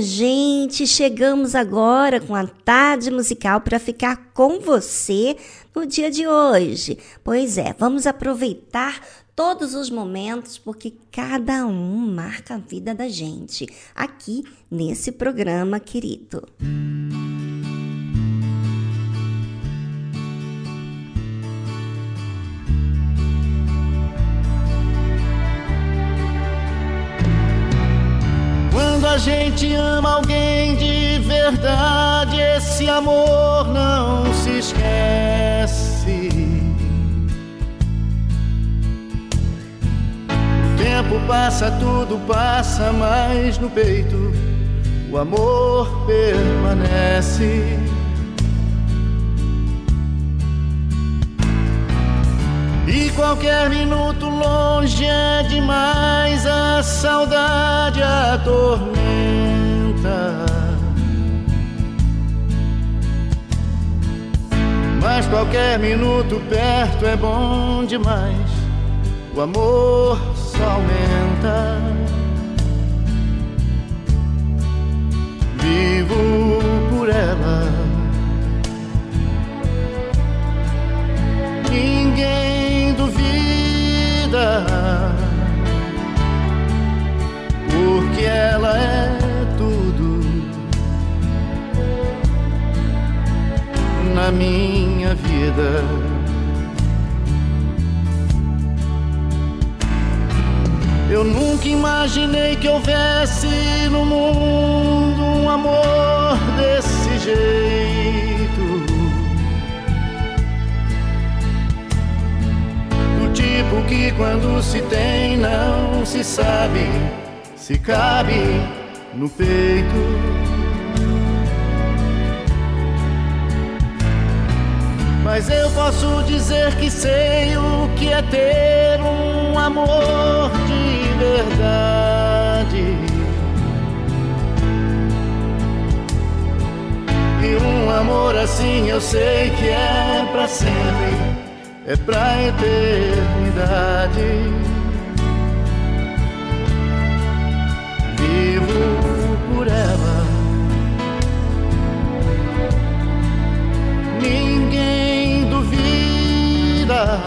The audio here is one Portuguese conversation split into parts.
Gente, chegamos agora com a tarde musical para ficar com você no dia de hoje. Pois é, vamos aproveitar todos os momentos porque cada um marca a vida da gente aqui nesse programa querido. Quando a gente ama alguém de verdade, esse amor não se esquece. O tempo passa, tudo passa, mas no peito o amor permanece. E qualquer minuto longe é demais, a saudade atormenta. Mas qualquer minuto perto é bom demais. O amor só aumenta. Vivo por ela. Ninguém duvida. Porque ela é na minha vida. Eu nunca imaginei que houvesse no mundo um amor desse jeito. Tipo que quando se tem não se sabe se cabe no peito. Mas eu posso dizer que sei o que é ter um amor de verdade. E um amor assim eu sei que é para sempre, é pra eternidade. Vivo por ela. Ninguém vida,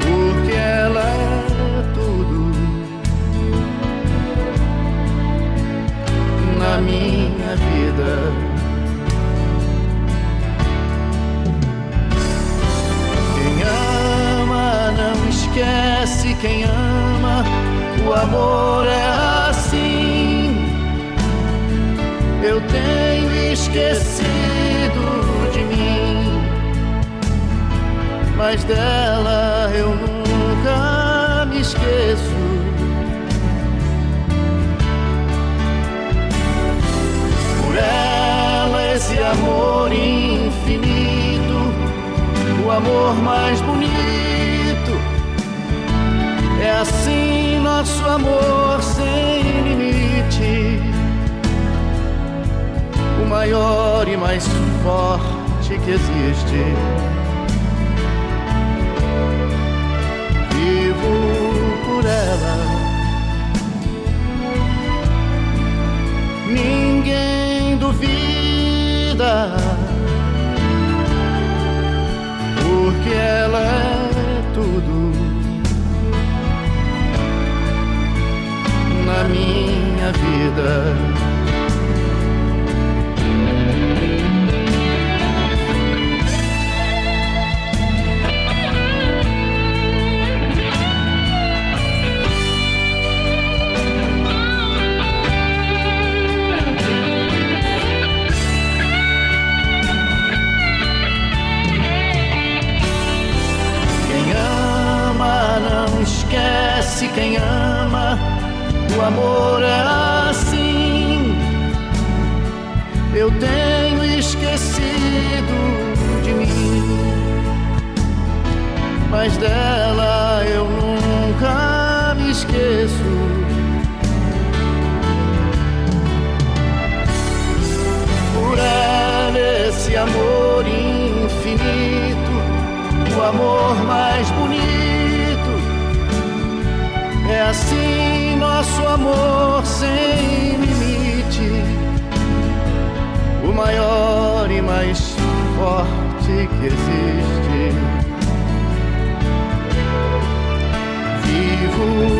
porque ela é tudo na minha vida. Quem ama, o amor é assim. Eu tenho esquecido mas dela eu nunca me esqueço. Por ela, esse amor infinito, o amor mais bonito. Assim nosso amor sem limite, o maior e mais forte que existe. por ela. Ninguém duvida, porque ela é minha vida. quem ama, o amor é assim. Eu tenho esquecido de mim, mas dela eu nunca me esqueço. Esse amor infinito, o amor mais bonito é assim nosso amor sem limite, o maior e mais forte que existe. Vivo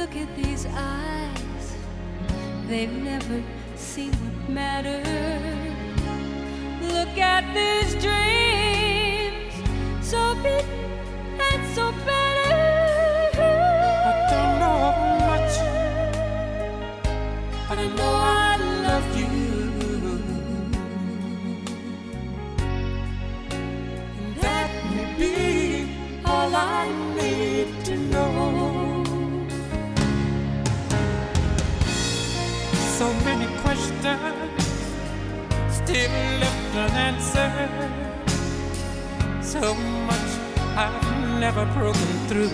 Look at these eyes, they've never seen what matters. Look at these dreams, so big and so better. Questions still left unanswered. So much I've never broken through.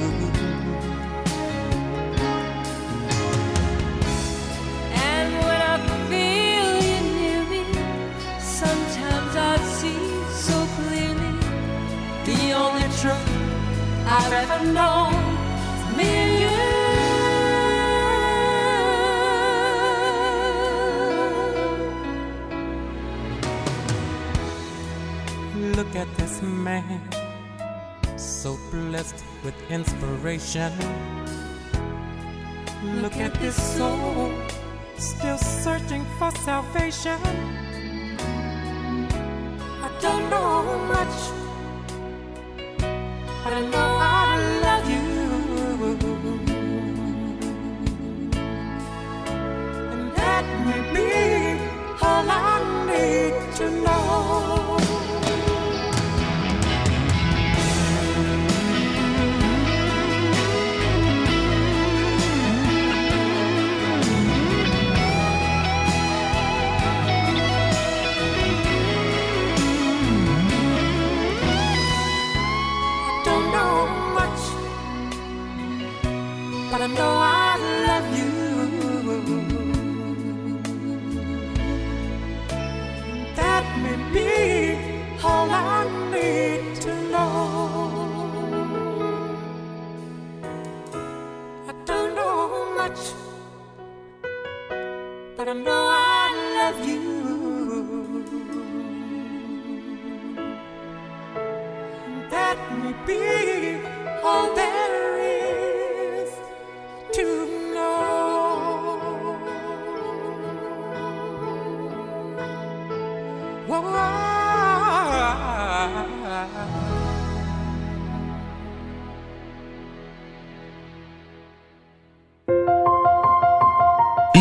And when I feel you near me, sometimes I see so clearly the only truth I've ever known me Look at this man, so blessed with inspiration. Look at this soul, still searching for salvation. I don't know much, but I know I love you. And that may be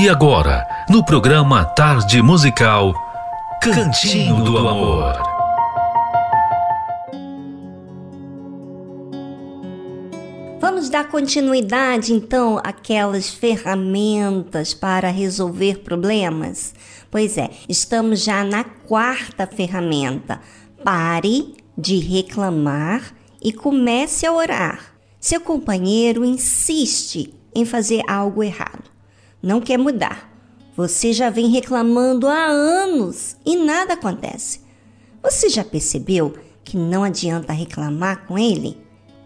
E agora, no programa Tarde Musical, Cantinho do Amor. Vamos dar continuidade então àquelas ferramentas para resolver problemas? Pois é, estamos já na quarta ferramenta. Pare de reclamar e comece a orar. Seu companheiro insiste em fazer algo errado. Não quer mudar. Você já vem reclamando há anos e nada acontece. Você já percebeu que não adianta reclamar com ele?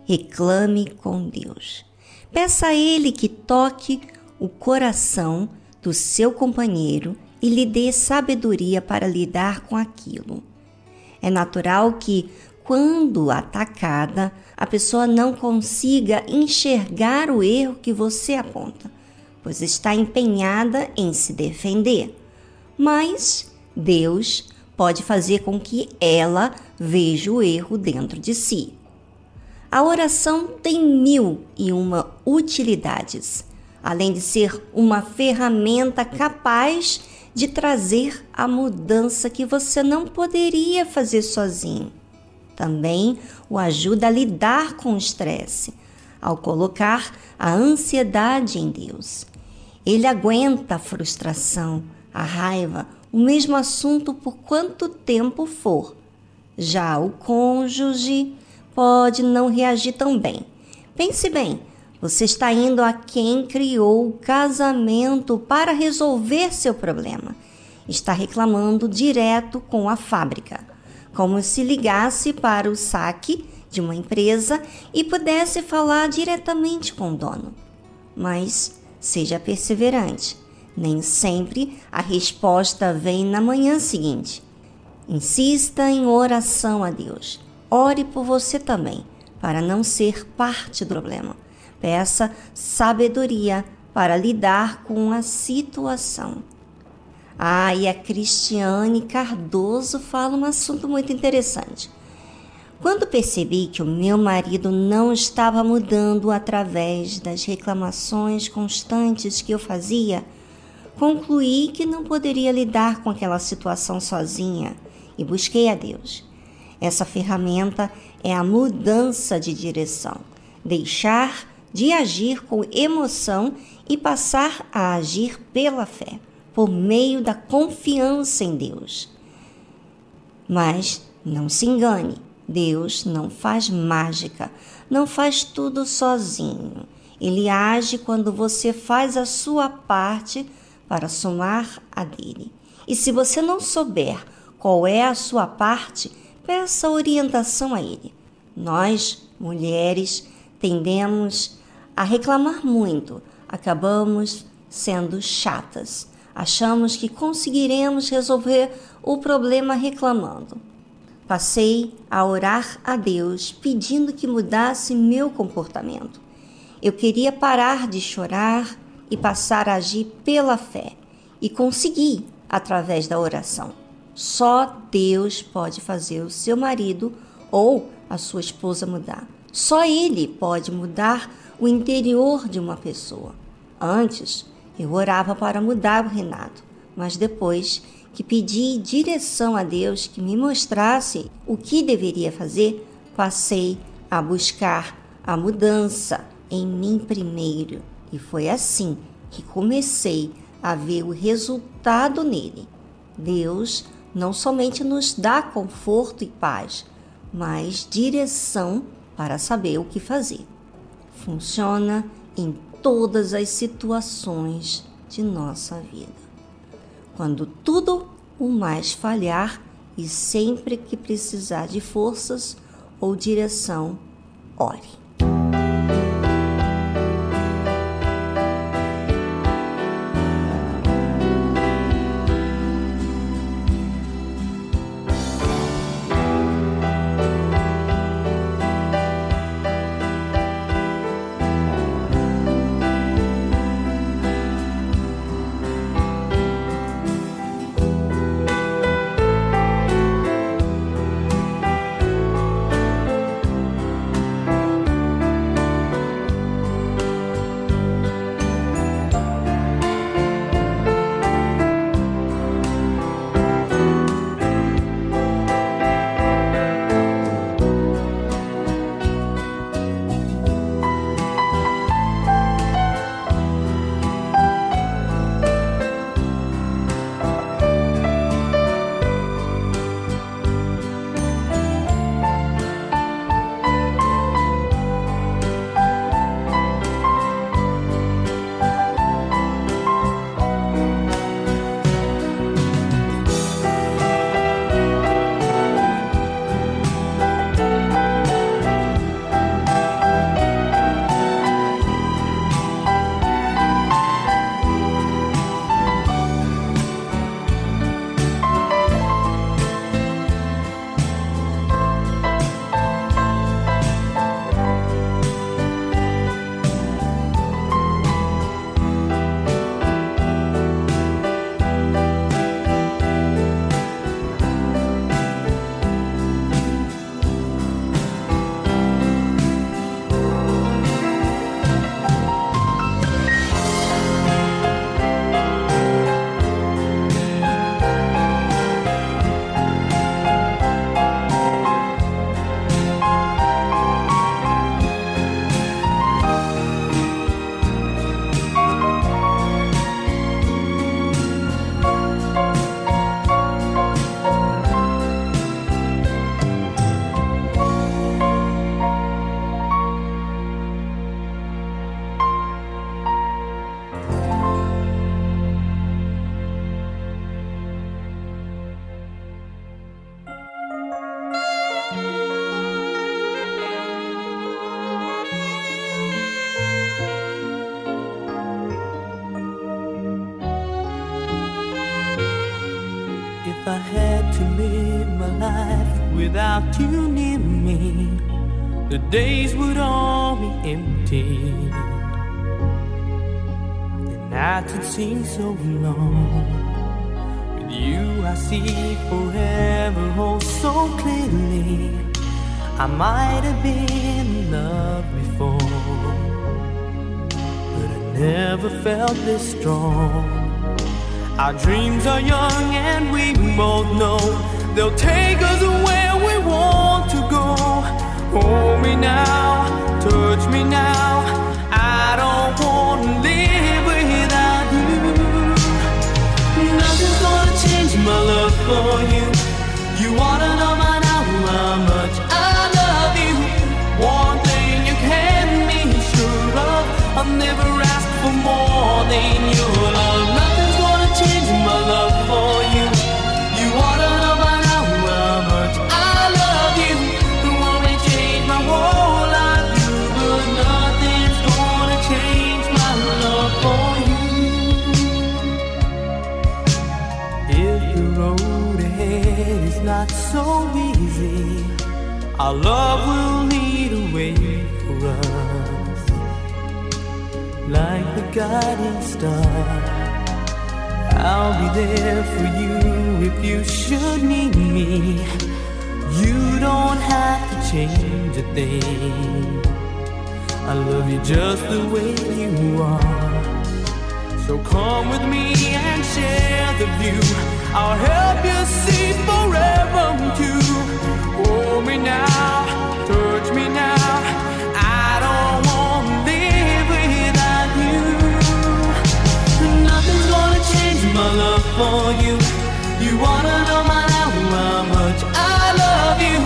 Reclame com Deus. Peça a Ele que toque o coração do seu companheiro e lhe dê sabedoria para lidar com aquilo. É natural que, quando atacada, a pessoa não consiga enxergar o erro que você aponta, pois está empenhada em se defender. Mas Deus pode fazer com que ela veja o erro dentro de si. A oração tem mil e uma utilidades, além de ser uma ferramenta capaz de trazer a mudança que você não poderia fazer sozinho. Também o ajuda a lidar com o estresse, ao colocar a ansiedade em Deus. Ele aguenta a frustração, a raiva, o mesmo assunto por quanto tempo for. Já o cônjuge pode não reagir tão bem. Pense bem, você está indo a quem criou o casamento para resolver seu problema. Está reclamando direto com a fábrica, como se ligasse para o saque de uma empresa e pudesse falar diretamente com o dono. Mas seja perseverante. Nem sempre a resposta vem na manhã seguinte. Insista em oração a Deus. Ore por você também, para não ser parte do problema. Peça sabedoria para lidar com a situação. Ah, e a Cristiane Cardoso fala um assunto muito interessante. Quando percebi que o meu marido não estava mudando através das reclamações constantes que eu fazia, concluí que não poderia lidar com aquela situação sozinha e busquei a Deus. Essa ferramenta é a mudança de direção, deixar de agir com emoção e passar a agir pela fé, por meio da confiança em Deus. Mas não se engane, Deus não faz mágica, não faz tudo sozinho. Ele age quando você faz a sua parte para somar a dele. E se você não souber qual é a sua parte, peça orientação a ele. Nós, mulheres, tendemos a reclamar muito, acabamos sendo chatas. Achamos que conseguiremos resolver o problema reclamando. Passei a orar a Deus pedindo que mudasse meu comportamento. Eu queria parar de chorar e passar a agir pela fé. E consegui através da oração. Só Deus pode fazer o seu marido ou a sua esposa mudar. Só Ele pode mudar o interior de uma pessoa. Antes, eu orava para mudar o Renato, mas depois que pedi direção a Deus que me mostrasse o que deveria fazer, passei a buscar a mudança em mim primeiro. E foi assim que comecei a ver o resultado nele. Deus não somente nos dá conforto e paz, mas direção para saber o que fazer funciona em todas as situações de nossa vida. Quando tudo o mais falhar e sempre que precisar de forças ou direção, ore. Without you near me, the days would all be empty. The nights would seem so long. With you, I see forever, oh, so clearly. I might have been in love before, but I never felt this strong. Our dreams are young and we both know they'll take us we want to go. Hold me now, touch me now. I don't want to live without you. Nothing's gonna change my love for you. You wanna know by now how much I love you. One thing you can be sure of, I'll never ask for more than your love. Guiding star, I'll be there for you if you should need me. You don't have to change a thing. I love you just the way you are. So come with me and share the view. I'll help you see forever too. Hold me now, touch me now. My love for you. You wanna know my now how much I love you.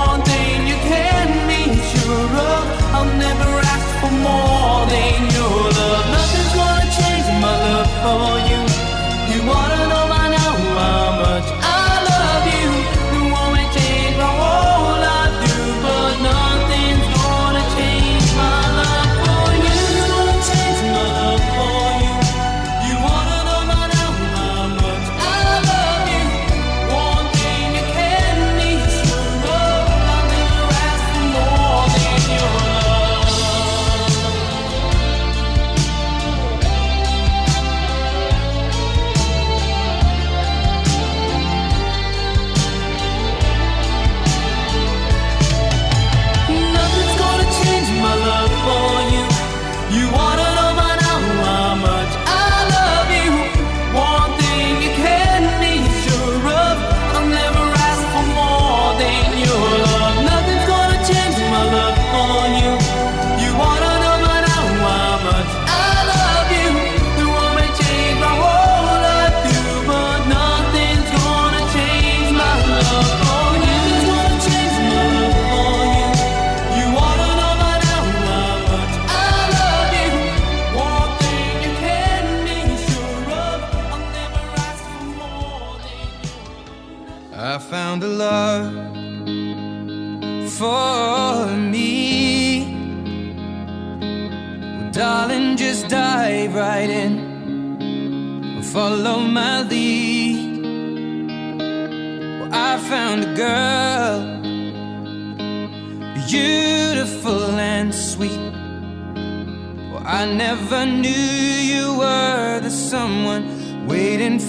One thing you can be sure of, I'll never ask for more than your love. Nothing's gonna change my love for you. You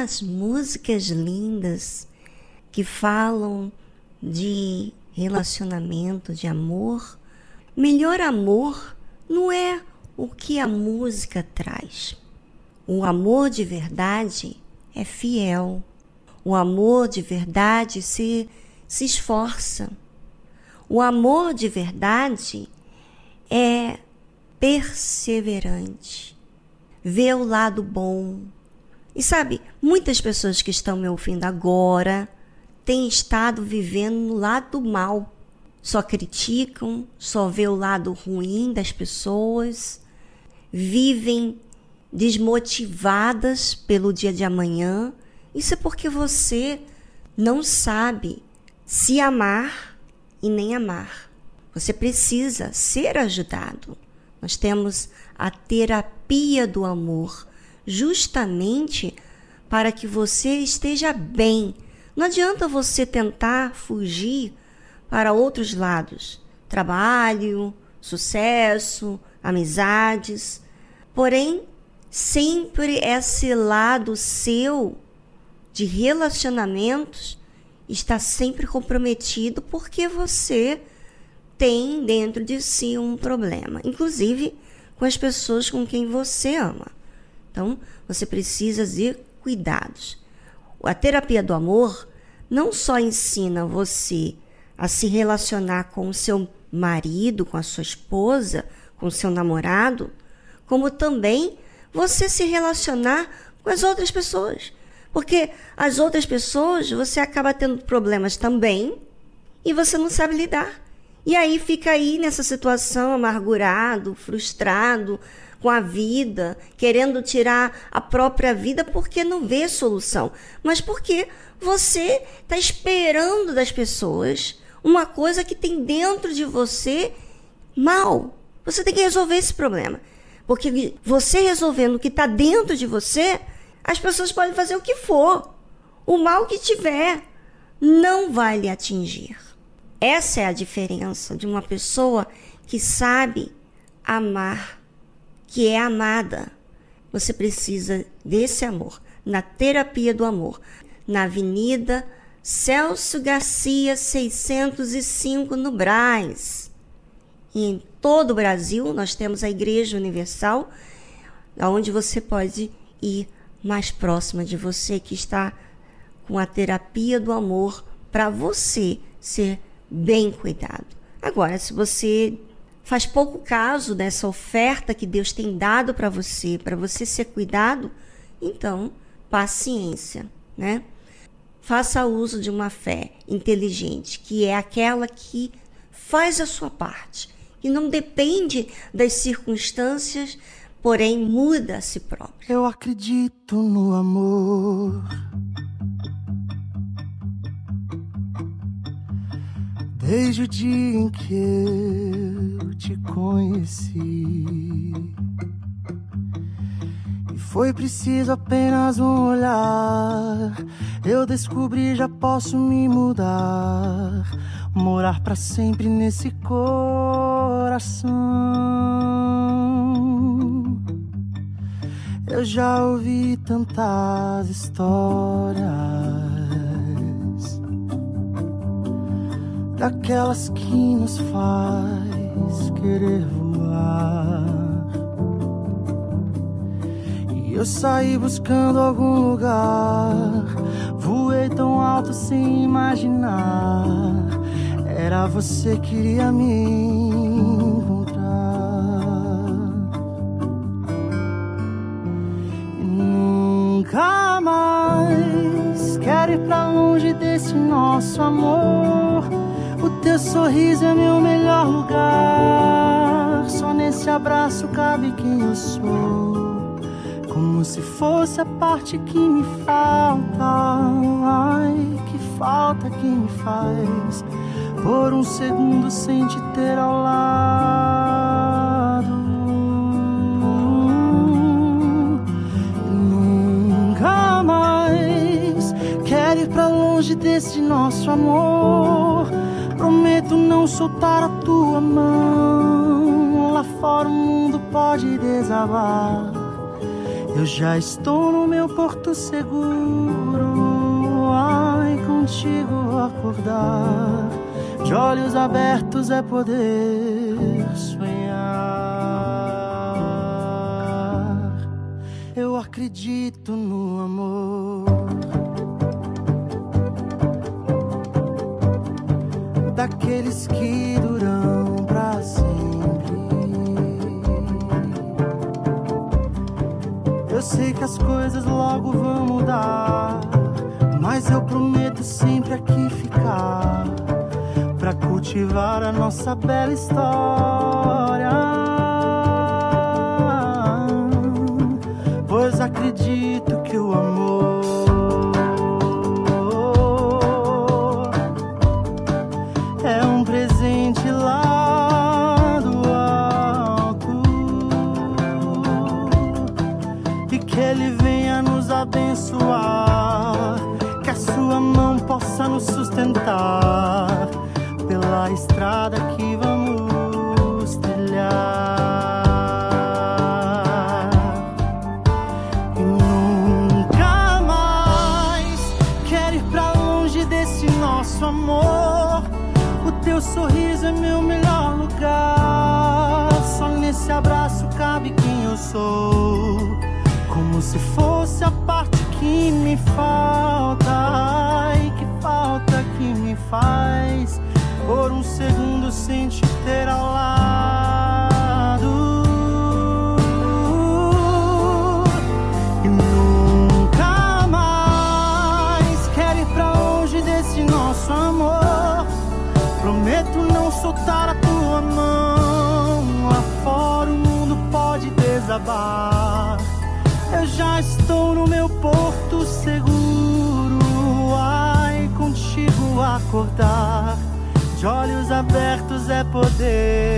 Tantas músicas lindas que falam de relacionamento, de amor, melhor amor não é o que a música traz. O amor de verdade é fiel. O amor de verdade se, se esforça. O amor de verdade é perseverante vê o lado bom. E sabe, muitas pessoas que estão me ouvindo agora têm estado vivendo no lado mal. Só criticam, só vê o lado ruim das pessoas, vivem desmotivadas pelo dia de amanhã. Isso é porque você não sabe se amar e nem amar. Você precisa ser ajudado. Nós temos a terapia do amor, justamente para que você esteja bem. Não adianta você tentar fugir para outros lados trabalho, sucesso, amizades. Porém, sempre esse lado seu de relacionamentos está sempre comprometido porque você tem dentro de si um problema, inclusive com as pessoas com quem você ama. Então, você precisa de cuidados. A terapia do amor não só ensina você a se relacionar com o seu marido, com a sua esposa, com o seu namorado, como também você se relacionar com as outras pessoas. Porque as outras pessoas você acaba tendo problemas também e você não sabe lidar. E aí fica aí nessa situação amargurado, frustrado com a vida, querendo tirar a própria vida porque não vê solução, mas porque você está esperando das pessoas uma coisa que tem dentro de você mal. Você tem que resolver esse problema. Porque você resolvendo o que está dentro de você, as pessoas podem fazer o que for. O mal que tiver não vai lhe atingir. Essa é a diferença de uma pessoa que sabe amar, que é amada. Você precisa desse amor, na terapia do amor, na Avenida Celso Garcia 605 no Brás. E em todo o Brasil nós temos a Igreja Universal, onde você pode ir mais próxima de você que está com a terapia do amor para você ser bem cuidado. Agora, se você faz pouco caso dessa oferta que Deus tem dado para você, para você ser cuidado, então, paciência, né? Faça uso de uma fé inteligente, que é aquela que faz a sua parte, que não depende das circunstâncias, porém muda a si própria. Eu acredito no amor. Desde o dia em que eu te conheci. E Foi preciso apenas um olhar. Eu descobri, já posso me mudar. Morar pra sempre nesse coração. Eu já ouvi tantas histórias daquelas que nos faz querer voar. E eu saí buscando algum lugar, voei tão alto sem imaginar. Era você que iria me encontrar. E nunca mais quero ir pra longe desse nosso amor. Teu sorriso é meu melhor lugar. Só nesse abraço cabe quem eu sou. Como se fosse a parte que me falta. Ai, que falta que me faz. Por um segundo sem te ter ao lado. Nunca mais quero ir pra longe desse nosso amor. Prometo não soltar a tua mão. Lá fora o mundo pode desabar. Eu já estou no meu porto seguro. Ai, contigo acordar. De olhos abertos é poder sonhar. Eu acredito no amor. Daqueles que duram pra sempre. Eu sei que as coisas logo vão mudar, mas eu prometo sempre aqui ficar pra cultivar a nossa bela história. Acordar. De olhos abertos é poder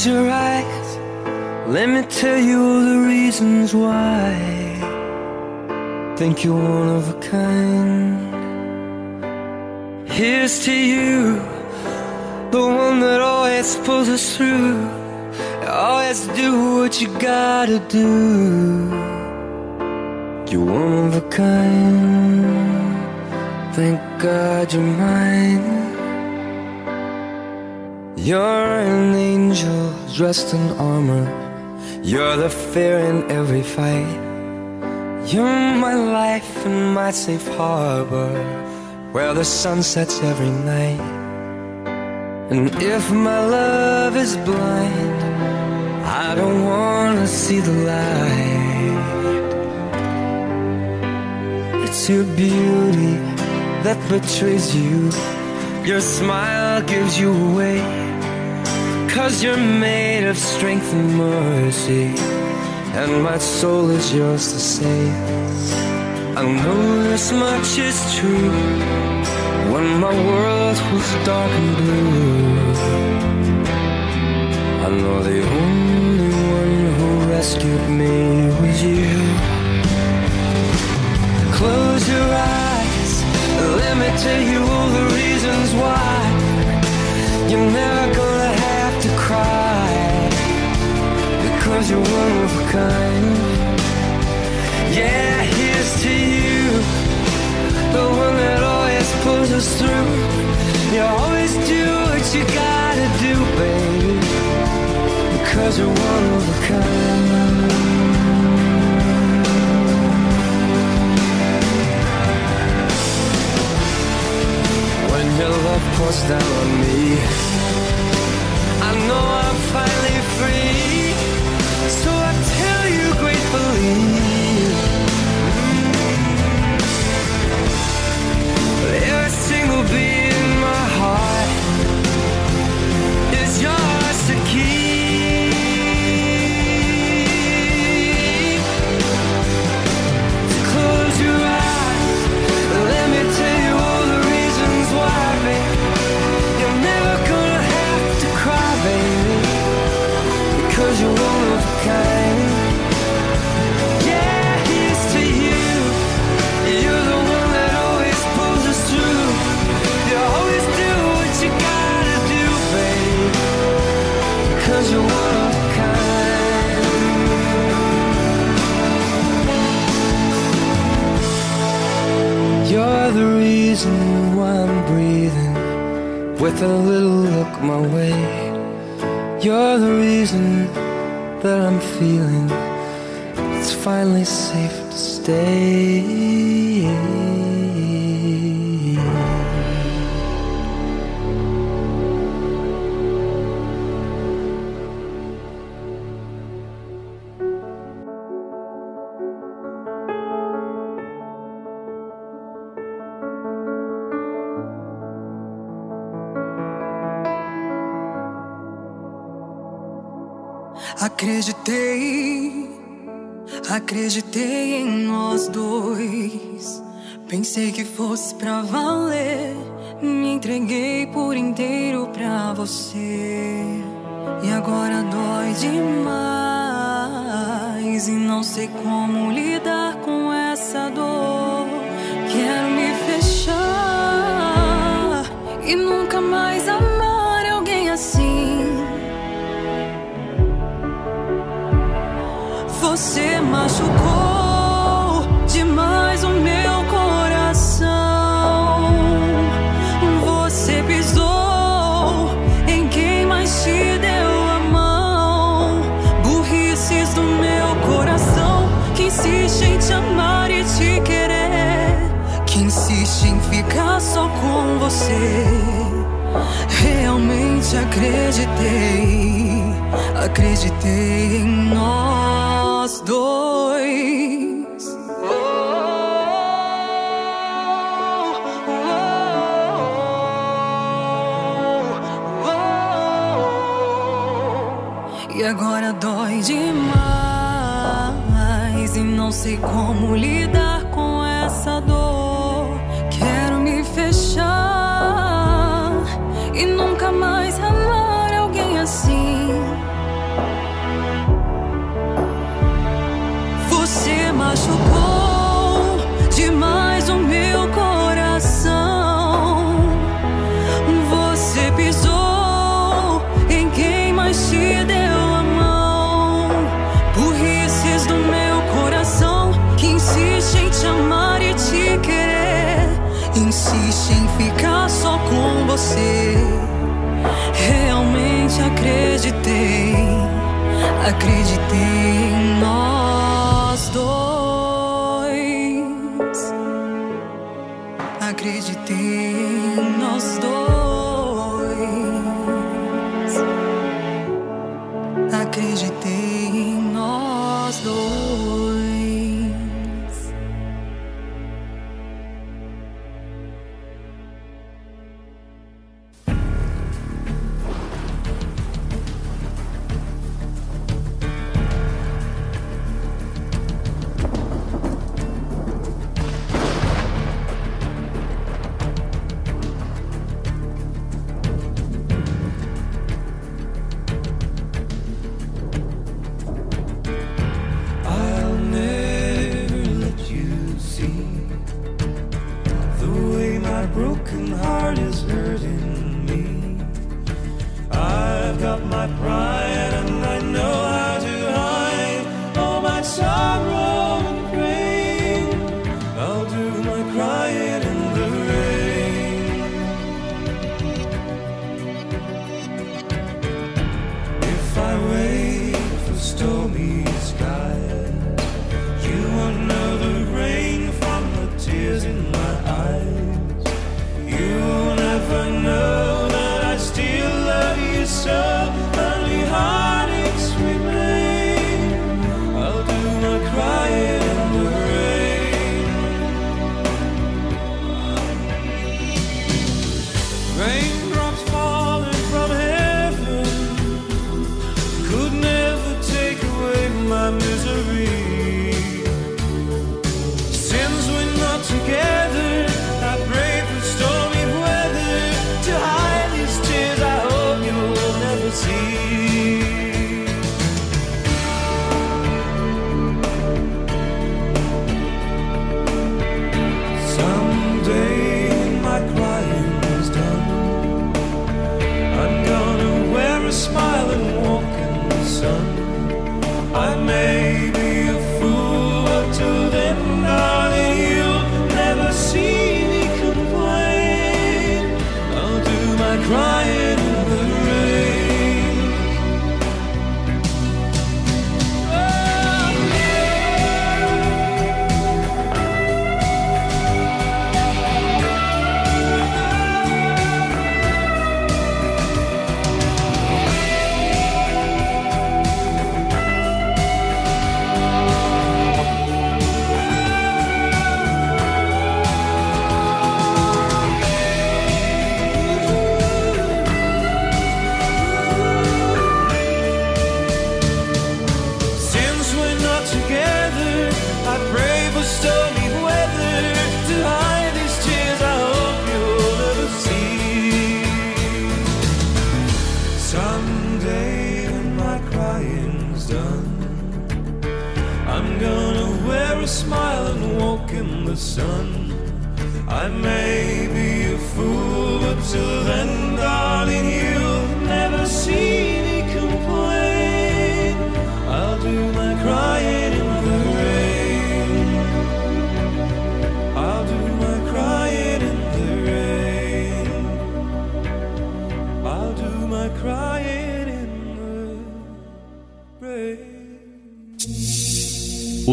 Close your eyes. Let me tell you all the reasons why. Think you're one of a kind. Here's to you, the one that always pulls us through. Always do what you gotta do. You're one of a kind. Thank God you're mine. You're an angel dressed in armor. You're the fear in every fight. You're my life and my safe harbor, where the sun sets every night. And if my love is blind, I don't wanna see the light. It's your beauty that betrays you. Your smile gives you away. Cause you're made of strength and mercy. And my soul is yours to save. I know this much is true. When my world was dark and blue, I know the only one who rescued me was you. Close your eyes, let me tell you all the reasons why you're never gonna because you're one of a kind. Yeah, here's to you, the one that always pulls us through. You always do what you gotta do, baby, because you're one of a kind. When your love pours down on me, I know I'm finally free. With a little look my way. You're the reason that I'm feeling it's finally safe to stay. Acreditei, acreditei em nós dois. Pensei que fosse pra valer. Me entreguei por inteiro pra você. E agora dói demais. E não sei como lidar com essa dor. Quero me fechar e nunca mais amar Você machucou demais o meu coração. Você pisou em quem mais te deu a mão. Burrices do meu coração que insiste em te amar e te querer. Que insiste em ficar só com você. Realmente acreditei, acreditei em nós demais e não sei como lidar com essa dor. Quero me fechar e nunca você. Realmente acreditei, acreditei em nós dois. Acreditei em nós dois. My broken heart is hurting me. I've got my pride.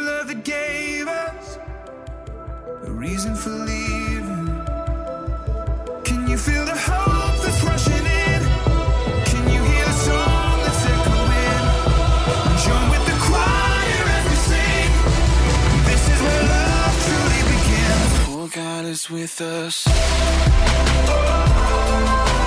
true love that gave us a reason for leaving. Can you feel the hope that's rushing in? Can you hear the song that's echoing? Join with the choir as we sing. This is where love truly begins. Oh, God is with us. Oh.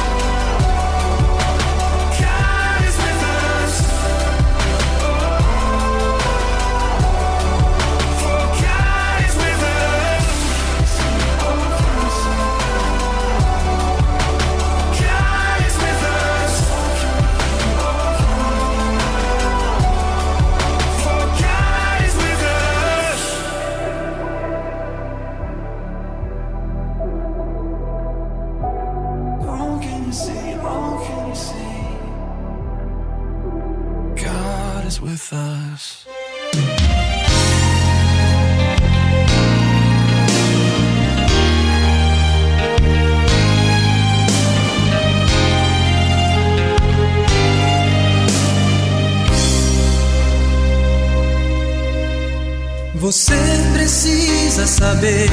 saber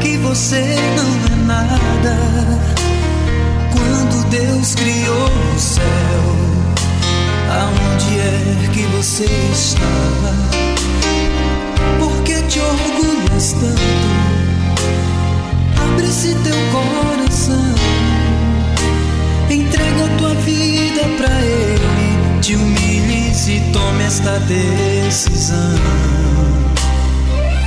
que você não é nada. Quando Deus criou o céu, aonde é que você estava? Por que te orgulhas tanto? Abre-se teu coração, entrega tua vida pra Ele, te humilhes e tome esta decisão.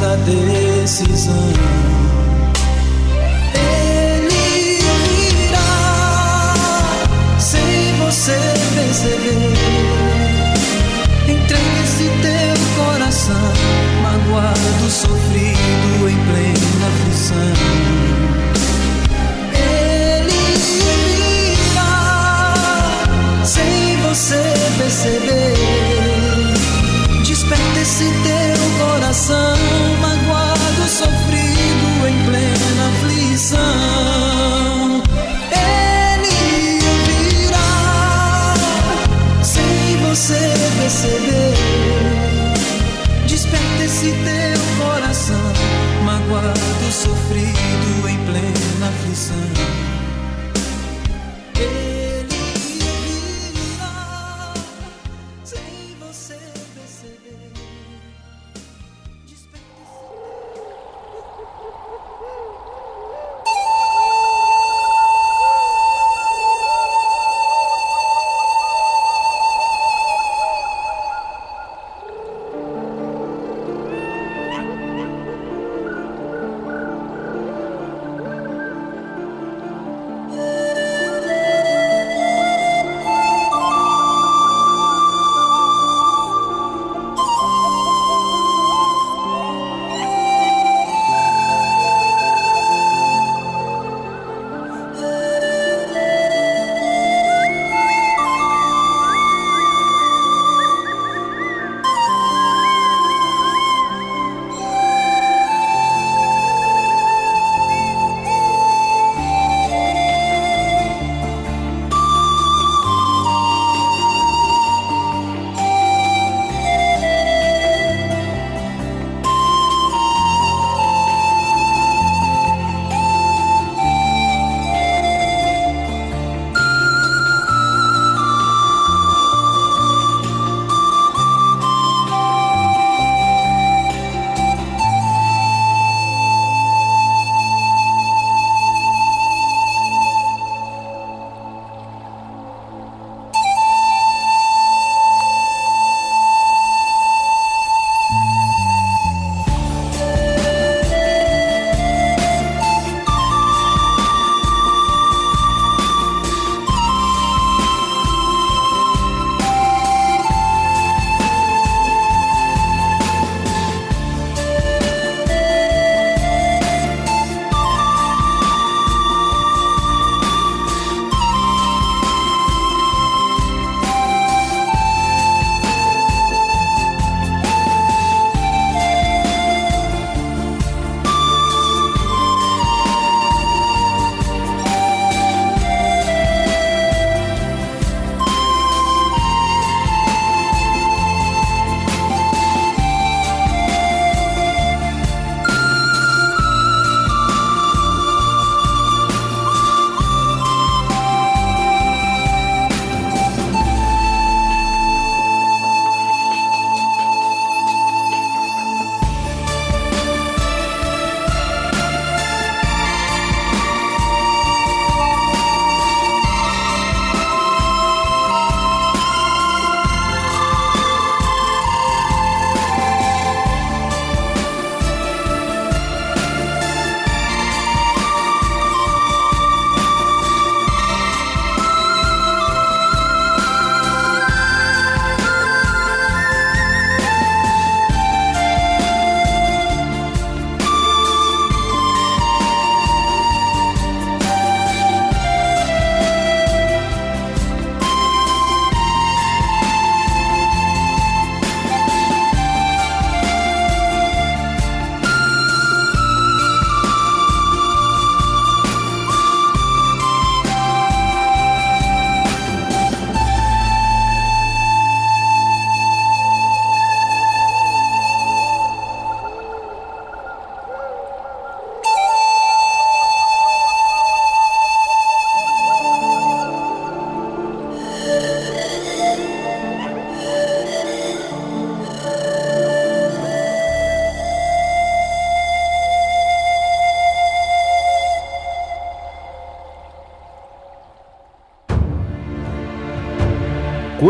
essa decisão.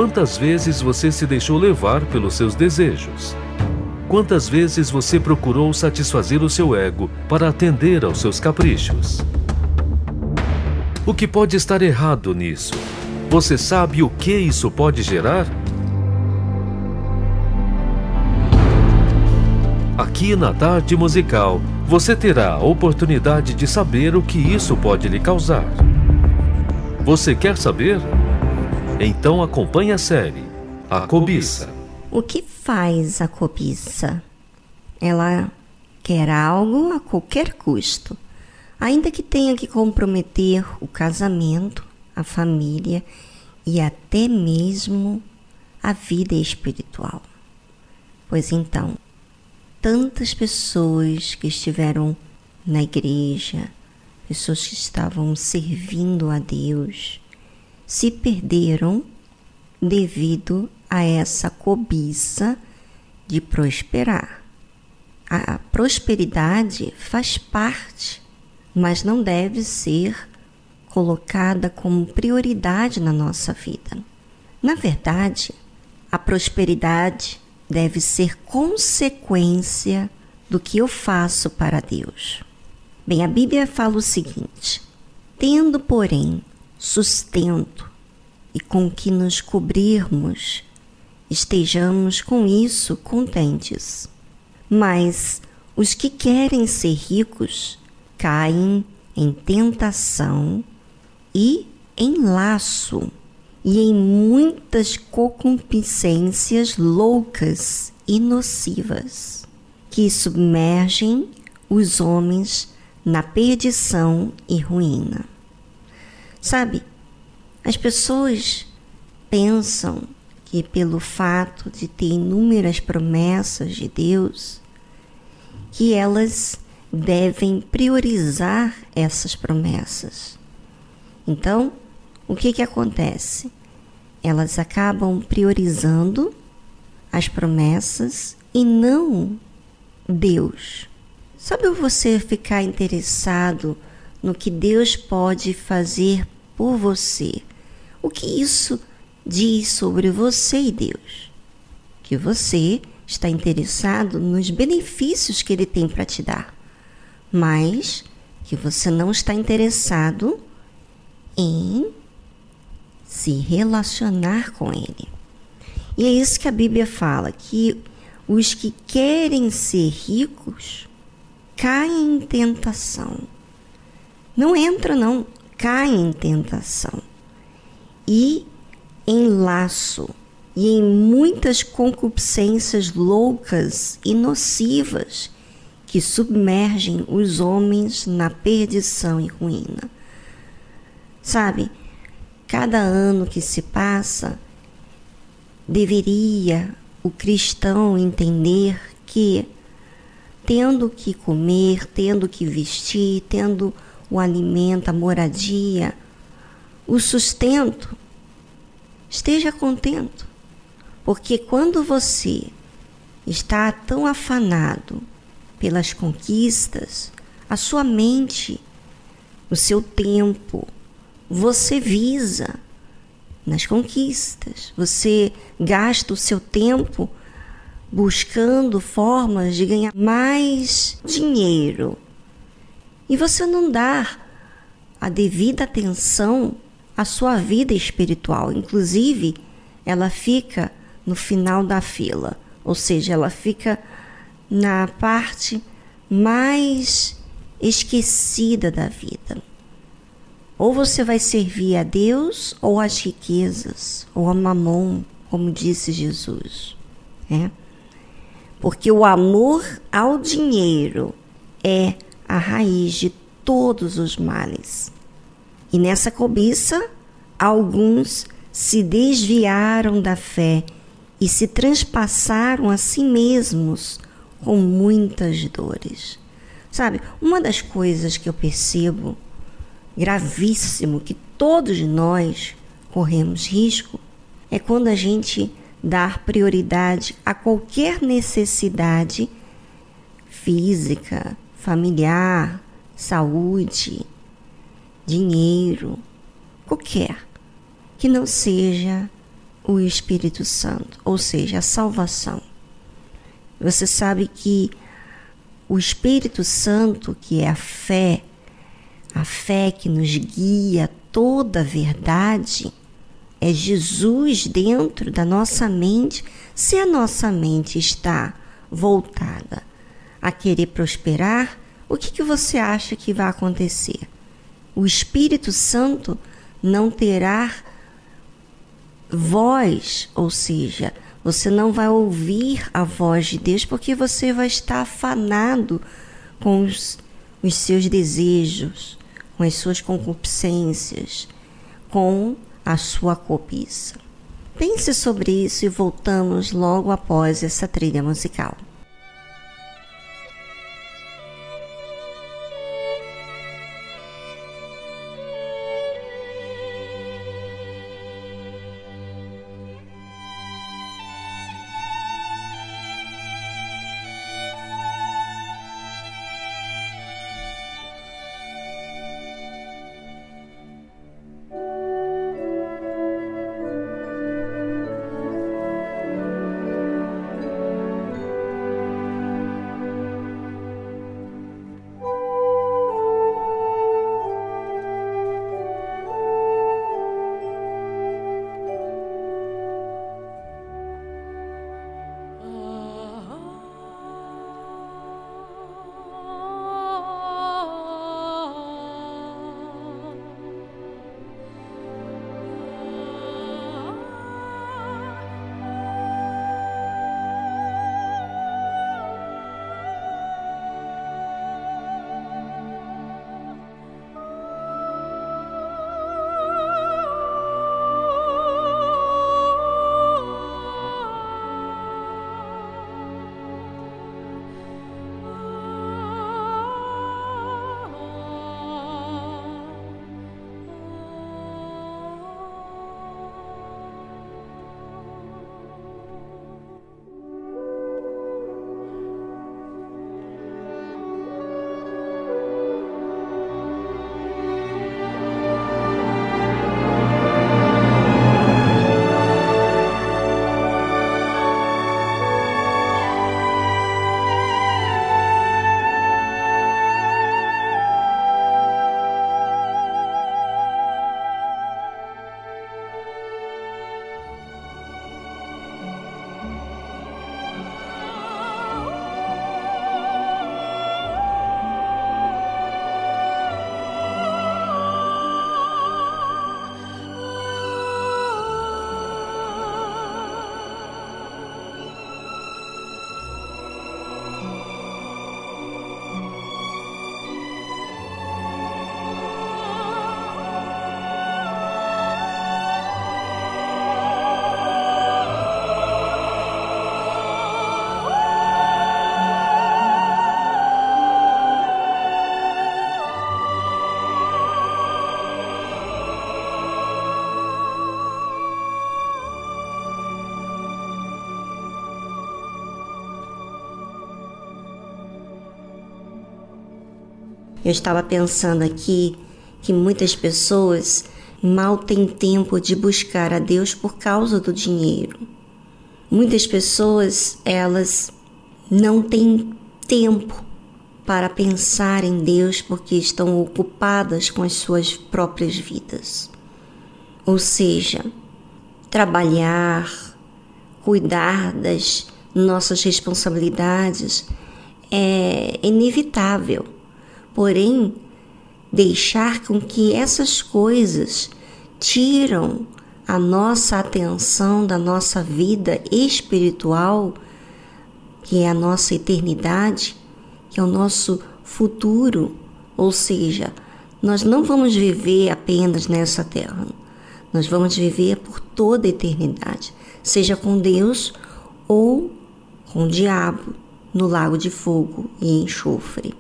Quantas vezes você se deixou levar pelos seus desejos? Quantas vezes você procurou satisfazer o seu ego para atender aos seus caprichos? O que pode estar errado nisso? Você sabe o que isso pode gerar? Aqui na Tarde Musical, você terá a oportunidade de saber o que isso pode lhe causar. Você quer saber? Então acompanhe a série A Cobiça. O que faz a cobiça? Ela quer algo a qualquer custo, ainda que tenha que comprometer o casamento, a família e até mesmo a vida espiritual. Pois então, tantas pessoas que estiveram na igreja, pessoas que estavam servindo a Deus, se perderam devido a essa cobiça de prosperar. A prosperidade faz parte, mas não deve ser colocada como prioridade na nossa vida. Na verdade, a prosperidade deve ser consequência do que eu faço para Deus. Bem, a Bíblia fala o seguinte: tendo, porém, sustento e com que nos cobrirmos, estejamos com isso contentes. Mas os que querem ser ricos caem em tentação e em laço e em muitas concupiscências loucas e nocivas que submergem os homens na perdição e ruína. Sabe, as pessoas pensam que pelo fato de ter inúmeras promessas de Deus, que elas devem priorizar essas promessas. Então, o que que acontece? Elas acabam priorizando as promessas e não Deus. Sabe você ficar interessado no que Deus pode fazer por você? O que isso diz sobre você e Deus? Que você está interessado nos benefícios que Ele tem para te dar, mas que você não está interessado em se relacionar com Ele. E é isso que a Bíblia fala: que os que querem ser ricos caem em tentação. Não entra, não, caem em tentação. E em laço. E em muitas concupiscências loucas e nocivas que submergem os homens na perdição e ruína. Sabe, cada ano que se passa, deveria o cristão entender que, tendo que comer, tendo que vestir, tendo o alimento, a moradia, o sustento, esteja contento. Porque quando você está tão afanado pelas conquistas, a sua mente, o seu tempo, você visa nas conquistas, você gasta o seu tempo buscando formas de ganhar mais dinheiro. E você não dá a devida atenção à sua vida espiritual. Inclusive, ela fica no final da fila, ou seja, ela fica na parte mais esquecida da vida. Ou você vai servir a Deus ou às riquezas, ou a mamon, como disse Jesus. É? Porque o amor ao dinheiro é a raiz de todos os males. E nessa cobiça, alguns se desviaram da fé e se transpassaram a si mesmos com muitas dores. Sabe, uma das coisas que eu percebo gravíssimo que todos nós corremos risco é quando a gente dá prioridade a qualquer necessidade física, familiar, saúde, dinheiro, qualquer que não seja o Espírito Santo, ou seja, a salvação. Você sabe que o Espírito Santo, que é a fé, a fé que nos guia toda a verdade, é Jesus dentro da nossa mente. Se a nossa mente está voltada a querer prosperar, o que, que você acha que vai acontecer? O Espírito Santo não terá voz, ou seja, você não vai ouvir a voz de Deus porque você vai estar afanado com os, os seus desejos, com as suas concupiscências, com a sua cobiça. Pense sobre isso e voltamos logo após essa trilha musical. Eu estava pensando aqui que muitas pessoas mal têm tempo de buscar a Deus por causa do dinheiro. Muitas pessoas, elas não têm tempo para pensar em Deus porque estão ocupadas com as suas próprias vidas. Ou seja, trabalhar, cuidar das nossas responsabilidades é inevitável. Porém, deixar com que essas coisas tiram a nossa atenção da nossa vida espiritual, que é a nossa eternidade, que é o nosso futuro, ou seja, nós não vamos viver apenas nessa terra. Nós vamos viver por toda a eternidade, seja com Deus ou com o diabo no lago de fogo e enxofre.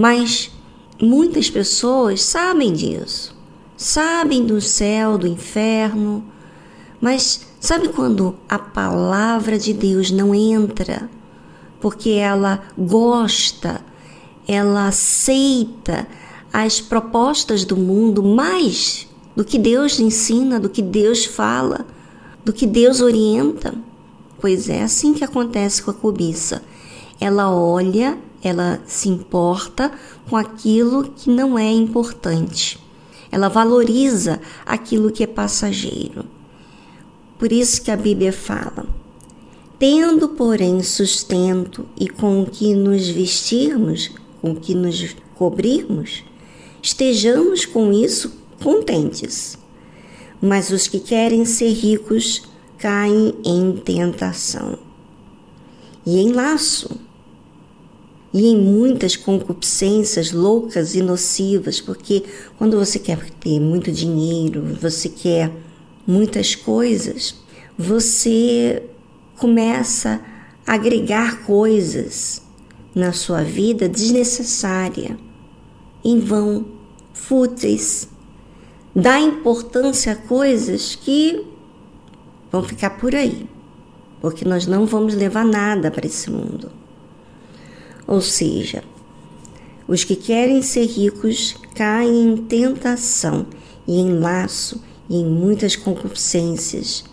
Mas muitas pessoas sabem disso, sabem do céu, do inferno, mas sabe quando a palavra de Deus não entra? Porque ela gosta, ela aceita as propostas do mundo mais do que Deus ensina, do que Deus fala. do que Deus orienta? Pois é assim que acontece com a cobiça. Ela olha, ela se importa com aquilo que não é importante. Ela valoriza aquilo que é passageiro. Por isso que a Bíblia fala: tendo, porém, sustento e com o que nos vestirmos, com o que nos cobrirmos, estejamos com isso contentes. Mas os que querem ser ricos caem em tentação e em laço e em muitas concupiscências loucas e nocivas, porque quando você quer ter muito dinheiro, você quer muitas coisas, você começa a agregar coisas na sua vida desnecessária, em vão, fúteis, dá importância a coisas que vão ficar por aí, porque nós não vamos levar nada para esse mundo. Ou seja, os que querem ser ricos caem em tentação e em laço e em muitas concupiscências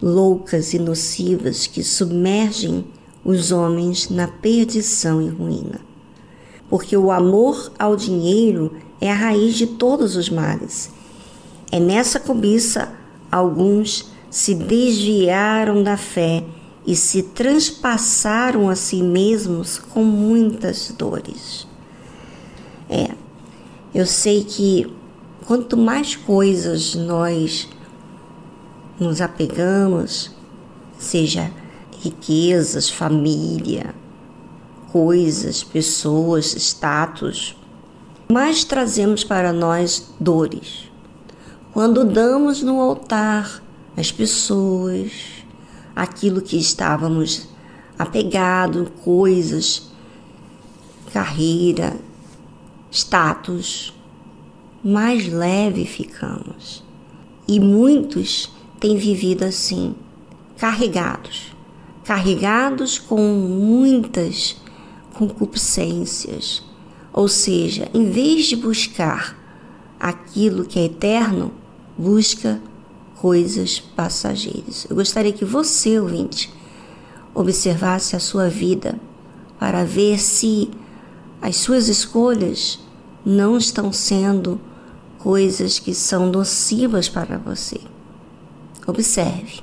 loucas e nocivas que submergem os homens na perdição e ruína. Porque o amor ao dinheiro é a raiz de todos os males. É nessa cobiça alguns se desviaram da fé e se transpassaram a si mesmos com muitas dores. É, eu sei que quanto mais coisas nós nos apegamos, seja riquezas, família, coisas, pessoas, status, mais trazemos para nós dores. Quando damos no altar as pessoas, aquilo que estávamos apegados, coisas, carreira, status, mais leve ficamos. E muitos têm vivido assim, carregados, carregados com muitas concupiscências. Ou seja, em vez de buscar aquilo que é eterno, busca coisas passageiras. Eu gostaria que você, ouvinte, observasse a sua vida para ver se as suas escolhas não estão sendo coisas que são nocivas para você. Observe.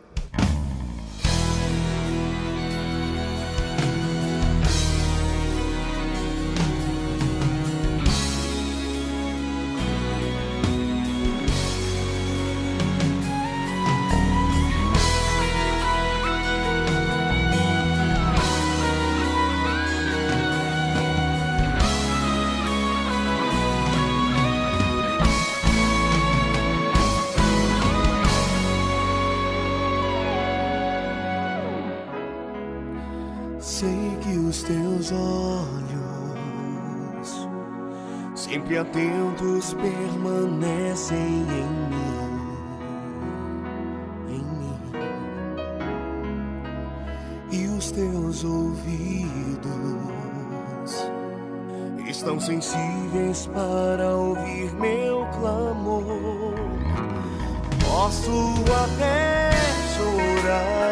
os teus ouvidos estão sensíveis para ouvir meu clamor. Posso até chorar.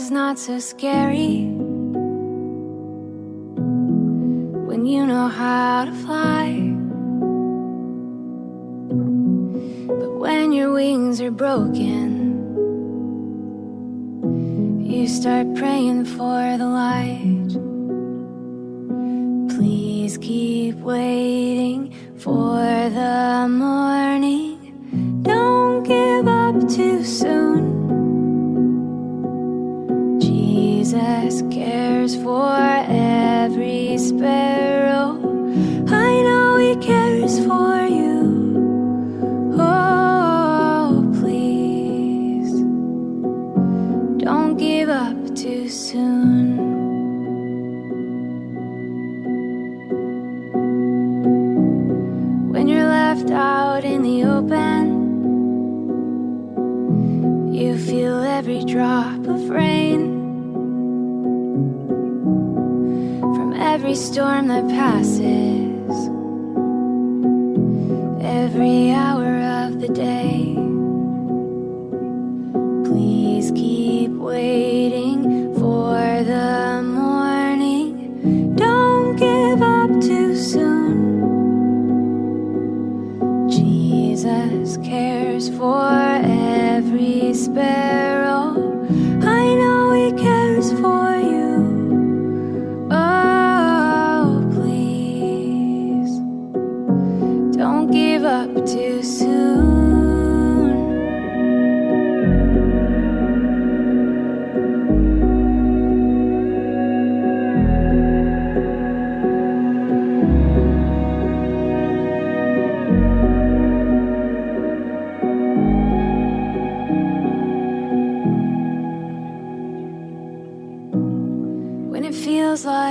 Is not so scary when you know how to fly. But when your wings are broken, you start praying for the light. Please keep waiting for the morning. Don't give up too soon. Cares for every sparrow. I know He cares for you. Oh, please don't give up too soon. When you're left out in the open, you feel every drop storm that passes, every hour of the day.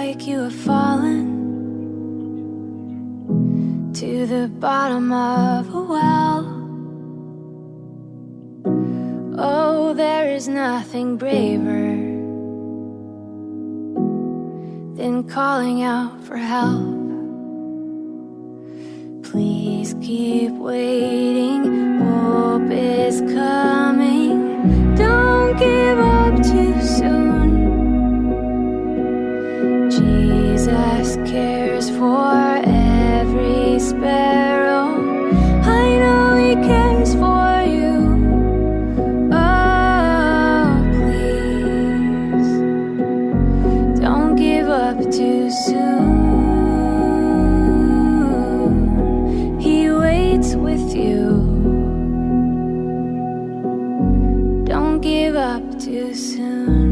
Like you have fallen to the bottom of a well. Oh, there is nothing braver than calling out for help. Please keep waiting, hope is coming. Don't give up too soon. cares for every sparrow. I know He cares for you. Oh, please don't give up too soon. He waits with you. Don't give up too soon.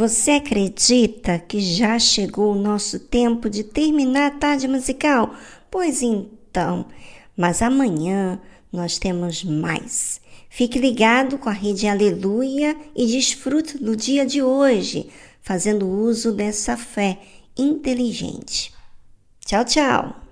Você acredita que já chegou o nosso tempo de terminar a tarde musical? Pois então, mas amanhã nós temos mais. Fique ligado com a rede Aleluia e desfrute do dia de hoje, fazendo uso dessa fé inteligente. Tchau, tchau!